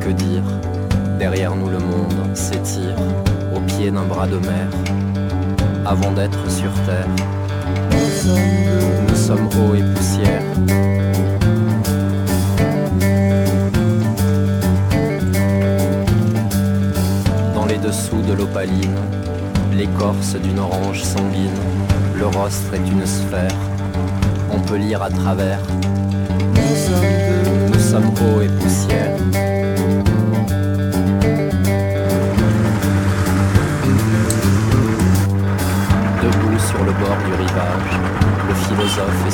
que dire Derrière nous le monde s'étire au pied d'un bras de mer, avant d'être sur terre. Nous sommes eau et poussière. Dans les dessous de l'opaline, l'écorce d'une orange sanguine, le rostre est une sphère, on peut lire à travers. Nous sommes eau et poussière.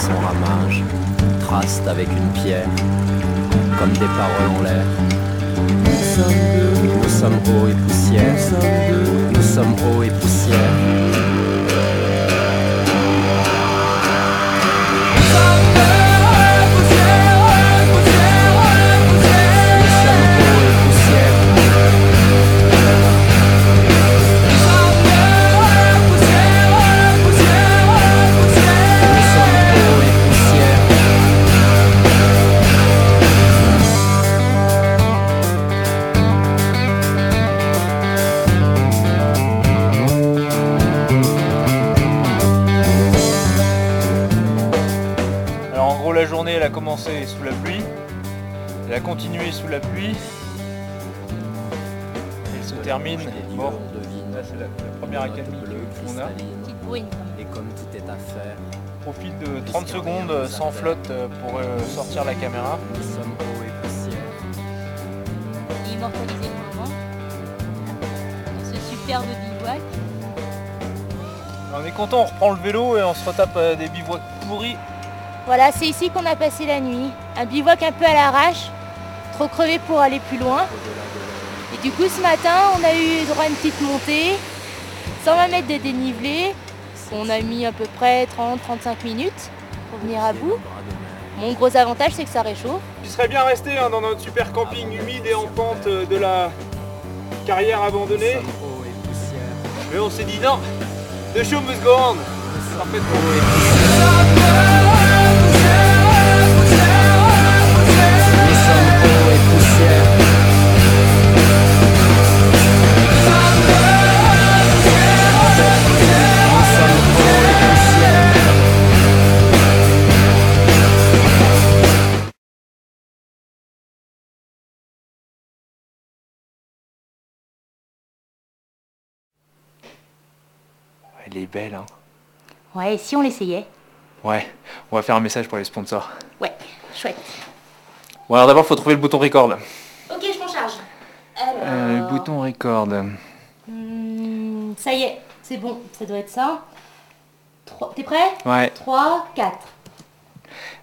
Son ramage tracent avec une pierre, comme des paroles en l'air. Nous sommes eau et poussière. Nous sommes eau et poussière. A commencé sous la pluie, elle a continué sous la pluie, et elle se termine, bon, là c'est la, la première accalmie qu'on a. Et comme tout est à faire, On profite de 30 secondes sans flotte pour euh, sortir la caméra. nous sommes eau et poussière. Immortaliser le moment. Dans ce superbe bivouac. On est content, on reprend le vélo et on se retape euh, des bivouacs pourris. Voilà, c'est ici qu'on a passé la nuit. Un bivouac un peu à l'arrache, trop crevé pour aller plus loin. Et du coup, ce matin, on a eu droit à une petite montée, 120 mètres de dénivelé. On a mis à peu près 30-35 minutes pour venir à bout. Mon gros avantage, c'est que ça réchauffe. Tu serais bien resté hein, dans notre super camping humide et en pente euh, de la carrière abandonnée. Mais on s'est dit non, the show must go on. Parfaitement. Nous Elle est belle hein. Ouais, et si on l'essayait? Ouais, on va faire un message pour les sponsors. Ouais, chouette. Bon alors d'abord faut trouver le bouton record. Ok, je m'en charge. Euh, le bouton record. Hmm, ça y est, c'est bon, ça doit être ça. Trois- T'es prêt? Ouais. 3, 4.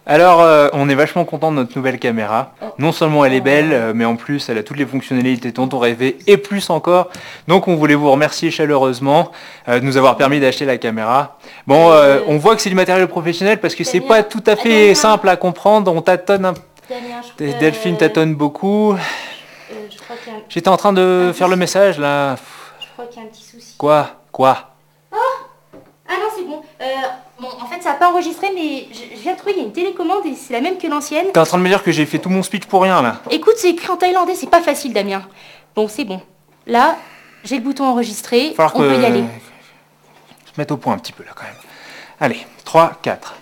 Alors euh, on est vachement content de notre nouvelle caméra. Oh. Non seulement elle est belle, euh, mais en plus elle a toutes les fonctionnalités dont on rêvait et plus encore. Donc on voulait vous remercier chaleureusement euh, de nous avoir permis d'acheter la caméra. Bon, on voit que c'est du matériel professionnel parce que c'est pas tout à fait simple à comprendre. On tâtonne un... Delphine tâtonne beaucoup. J'étais en train de faire le message là. je crois qu'il y a un petit souci. Quoi? Quoi? Ah non, c'est bon. Bon, en fait, ça n'a pas enregistré, mais je, je viens de trouver, il y a une télécommande et c'est la même que l'ancienne. T'es en train de me dire que j'ai fait tout mon speech pour rien là Écoute, c'est écrit en thaïlandais, c'est pas facile, Damien. Bon, c'est bon. Là, j'ai le bouton enregistré, Falloir on que peut y aller. se mettre au point un petit peu là quand même. Allez, 3, 4.